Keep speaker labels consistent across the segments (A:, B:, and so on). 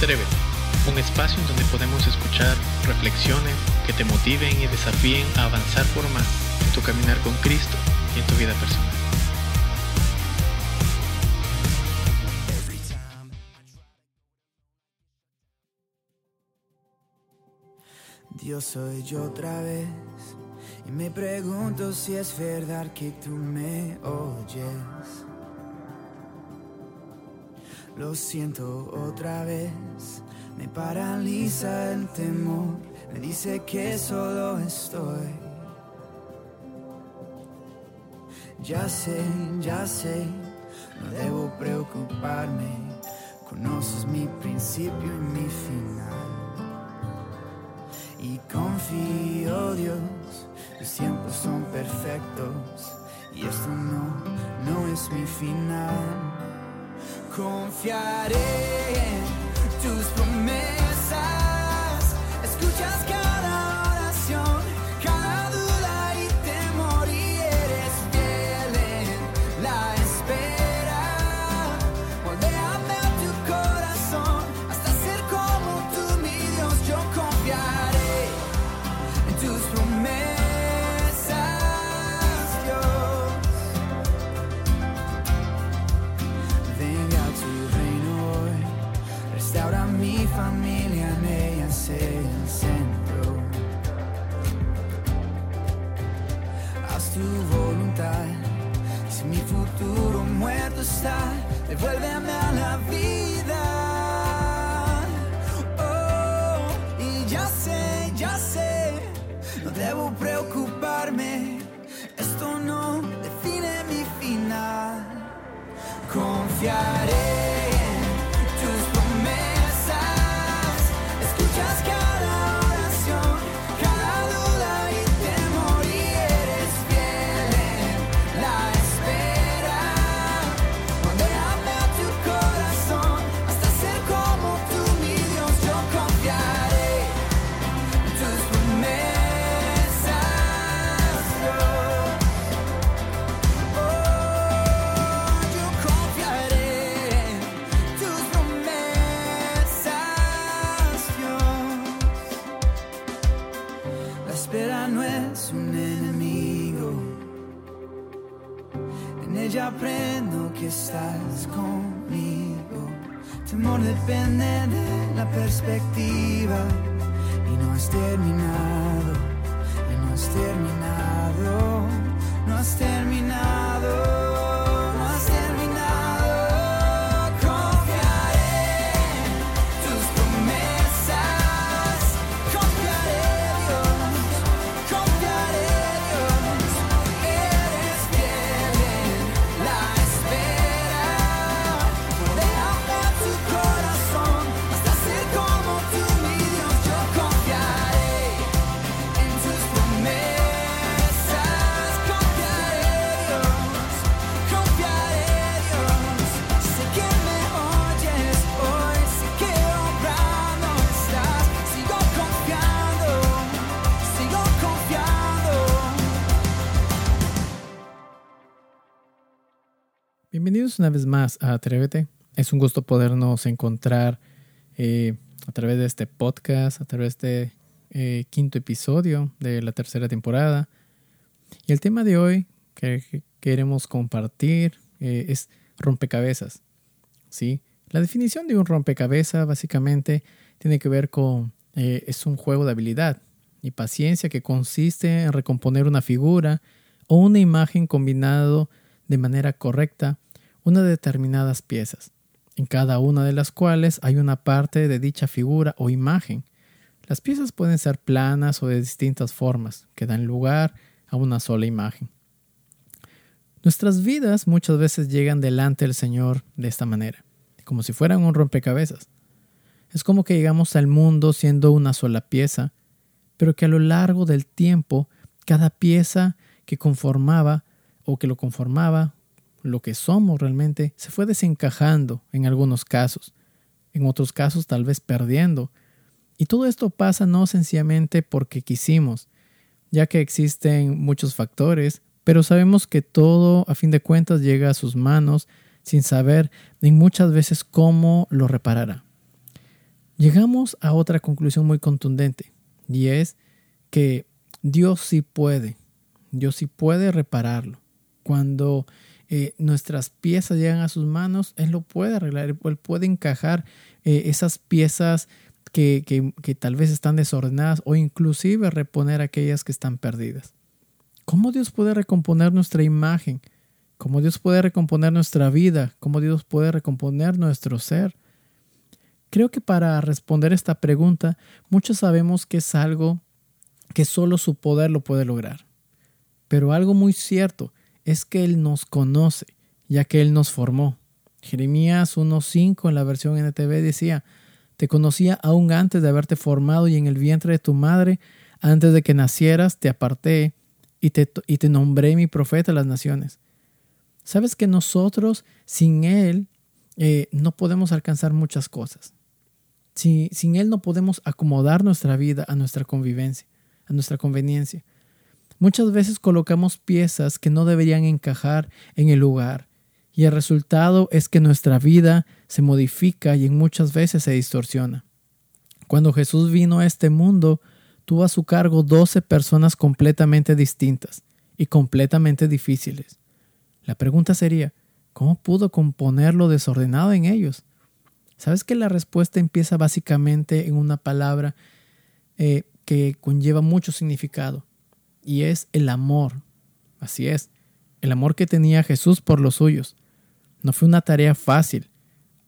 A: Un espacio en donde podemos escuchar reflexiones que te motiven y desafíen a avanzar por más en tu caminar con Cristo y en tu vida personal.
B: Dios soy yo otra vez y me pregunto si es verdad que tú me oyes. Lo siento otra vez, me paraliza el temor, me dice que solo estoy. Ya sé, ya sé, no debo preocuparme, conoces mi principio y mi final. Y confío, Dios, los tiempos son perfectos y esto no, no es mi final. Confiaré en tus promesas. Escuchas cada devuélveme a la vida. Oh, y ya sé, ya sé, no debo preocuparme, esto no define mi final. Confiaré No es un enemigo. En ella aprendo que estás conmigo. Temor depende de la perspectiva. Y no has terminado. Y no has terminado.
A: Bienvenidos una vez más a Atrévete. Es un gusto podernos encontrar eh, a través de este podcast, a través de eh, quinto episodio de la tercera temporada. Y el tema de hoy que, que queremos compartir eh, es rompecabezas. ¿sí? La definición de un rompecabezas básicamente tiene que ver con, eh, es un juego de habilidad y paciencia que consiste en recomponer una figura o una imagen combinado de manera correcta unas determinadas piezas, en cada una de las cuales hay una parte de dicha figura o imagen. Las piezas pueden ser planas o de distintas formas, que dan lugar a una sola imagen. Nuestras vidas muchas veces llegan delante del Señor de esta manera, como si fueran un rompecabezas. Es como que llegamos al mundo siendo una sola pieza, pero que a lo largo del tiempo cada pieza que conformaba o que lo conformaba, lo que somos realmente, se fue desencajando en algunos casos, en otros casos tal vez perdiendo. Y todo esto pasa no sencillamente porque quisimos, ya que existen muchos factores, pero sabemos que todo a fin de cuentas llega a sus manos sin saber ni muchas veces cómo lo reparará. llegamos a otra conclusión muy contundente y es que Dios sí puede, Dios sí puede repararlo. Cuando eh, nuestras piezas llegan a sus manos, Él lo puede arreglar, Él puede encajar eh, esas piezas que, que tal vez están desordenadas o inclusive reponer aquellas que están perdidas. ¿Cómo Dios puede recomponer nuestra imagen? ¿Cómo Dios puede recomponer nuestra vida? ¿Cómo Dios puede recomponer nuestro ser? Creo que para responder esta pregunta, muchos sabemos que es algo que solo su poder lo puede lograr. Pero algo muy cierto es que Él nos conoce, ya que Él nos formó. Jeremías 1.5 en la versión NTV decía, te conocía aún antes de haberte formado y en el vientre de tu madre, antes de que nacieras, te aparté y te, y te nombré mi profeta a las naciones. Sabes que nosotros sin Él eh, no podemos alcanzar muchas cosas. Si, sin Él no podemos acomodar nuestra vida a nuestra convivencia, a nuestra conveniencia. Muchas veces colocamos piezas que no deberían encajar en el lugar y el resultado es que nuestra vida se modifica y en muchas veces se distorsiona. Cuando Jesús vino a este mundo, tuvo a su cargo doce personas completamente distintas y completamente difíciles. La pregunta sería, ¿cómo pudo componer lo desordenado en ellos? ¿Sabes que la respuesta empieza básicamente en una palabra eh, que conlleva mucho significado y es el amor. Así es, el amor que tenía Jesús por los suyos. No fue una tarea fácil.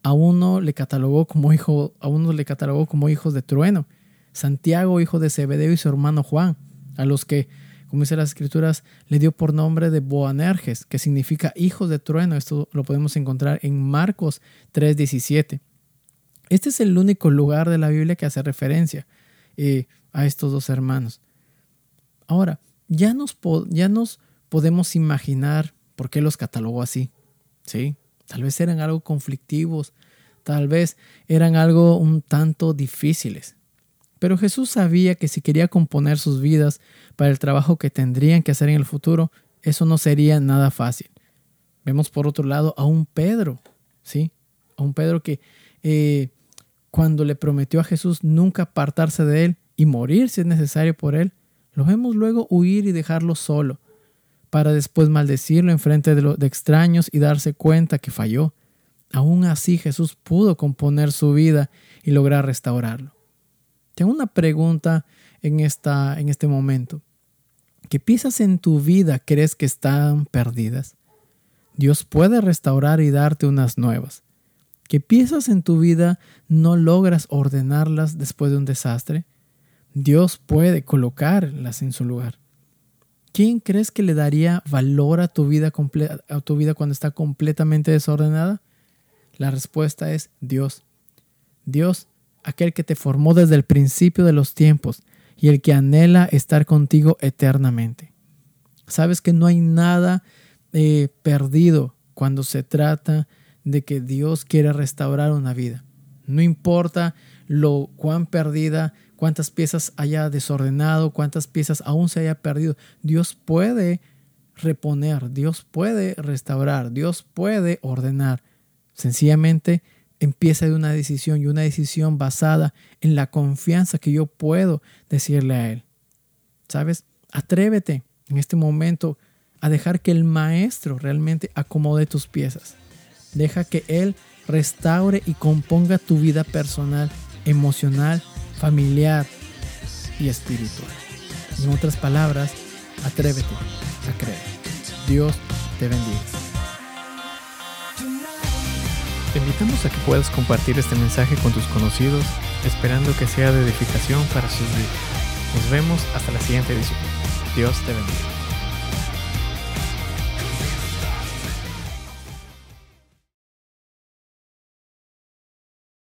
A: A uno le catalogó como hijo, a uno le catalogó como hijos de trueno Santiago, hijo de Zebedeo, y su hermano Juan, a los que, como dice las escrituras, le dio por nombre de Boanerges, que significa hijos de trueno. Esto lo podemos encontrar en Marcos 3:17. Este es el único lugar de la Biblia que hace referencia eh, a estos dos hermanos. Ahora, ya nos, ya nos podemos imaginar por qué los catalogó así. ¿sí? Tal vez eran algo conflictivos, tal vez eran algo un tanto difíciles. Pero Jesús sabía que si quería componer sus vidas para el trabajo que tendrían que hacer en el futuro, eso no sería nada fácil. Vemos por otro lado a un Pedro, ¿sí? A un Pedro que eh, cuando le prometió a Jesús nunca apartarse de él y morir si es necesario por él, lo vemos luego huir y dejarlo solo, para después maldecirlo en frente de, de extraños y darse cuenta que falló. Aún así Jesús pudo componer su vida y lograr restaurarlo. Tengo una pregunta en, esta, en este momento. ¿Qué piezas en tu vida crees que están perdidas? Dios puede restaurar y darte unas nuevas. ¿Qué piezas en tu vida no logras ordenarlas después de un desastre? Dios puede colocarlas en su lugar. ¿Quién crees que le daría valor a tu vida, cuando está completamente desordenada? La respuesta es Dios. Dios aquel que te formó desde el principio de los tiempos y el que anhela estar contigo eternamente. Sabes que no hay nada eh, perdido cuando se trata de que Dios quiere restaurar una vida. No importa lo cuán perdida, cuántas piezas haya desordenado, cuántas piezas aún se haya perdido. Dios puede reponer, Dios puede restaurar, Dios puede ordenar. Sencillamente empieza de una decisión y una decisión basada en la confianza que yo puedo decirle a Él. ¿Sabes? Atrévete en este momento a dejar que el Maestro realmente acomode tus piezas. Deja que Él restaure y componga tu vida personal, emocional, familiar y espiritual. En otras palabras, atrévete a creer. Dios te bendiga. Te invitamos a que puedas compartir este mensaje con tus conocidos, esperando que sea de edificación para sus vidas. Nos vemos hasta la siguiente edición. Dios te bendiga.